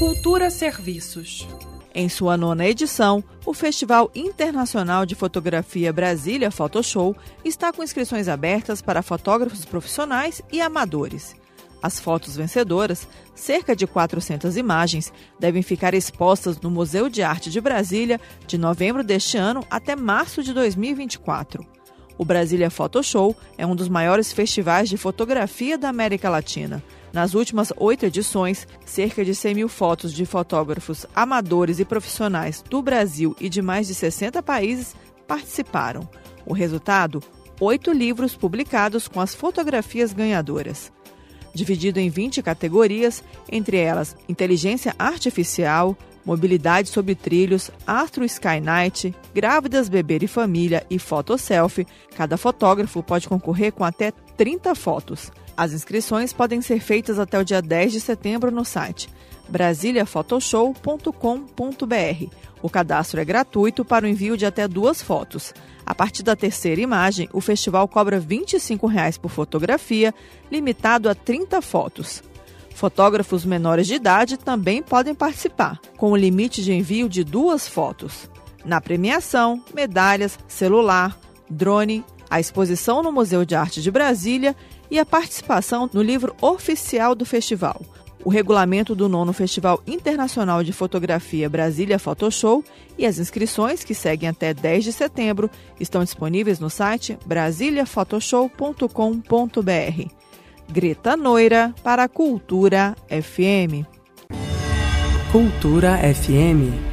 Cultura Serviços. Em sua nona edição, o Festival Internacional de Fotografia Brasília Photoshow está com inscrições abertas para fotógrafos profissionais e amadores. As fotos vencedoras, cerca de 400 imagens, devem ficar expostas no Museu de Arte de Brasília de novembro deste ano até março de 2024. O Brasília Photoshow é um dos maiores festivais de fotografia da América Latina. Nas últimas oito edições, cerca de 100 mil fotos de fotógrafos amadores e profissionais do Brasil e de mais de 60 países participaram. O resultado? Oito livros publicados com as fotografias ganhadoras dividido em 20 categorias, entre elas inteligência artificial, mobilidade sobre trilhos, Astro Sky Night, grávidas, beber e família e foto selfie. Cada fotógrafo pode concorrer com até 30 fotos. As inscrições podem ser feitas até o dia 10 de setembro no site brasiliafotoshow.com.br. O cadastro é gratuito para o envio de até duas fotos. A partir da terceira imagem, o festival cobra 25 reais por fotografia, limitado a 30 fotos. Fotógrafos menores de idade também podem participar, com o limite de envio de duas fotos. Na premiação, medalhas, celular, drone, a exposição no Museu de Arte de Brasília e a participação no livro oficial do festival, o regulamento do nono Festival Internacional de Fotografia Brasília Photoshow e as inscrições, que seguem até 10 de setembro, estão disponíveis no site brasiliaphotoshowcom.br. Greta Noira para Cultura FM. Cultura FM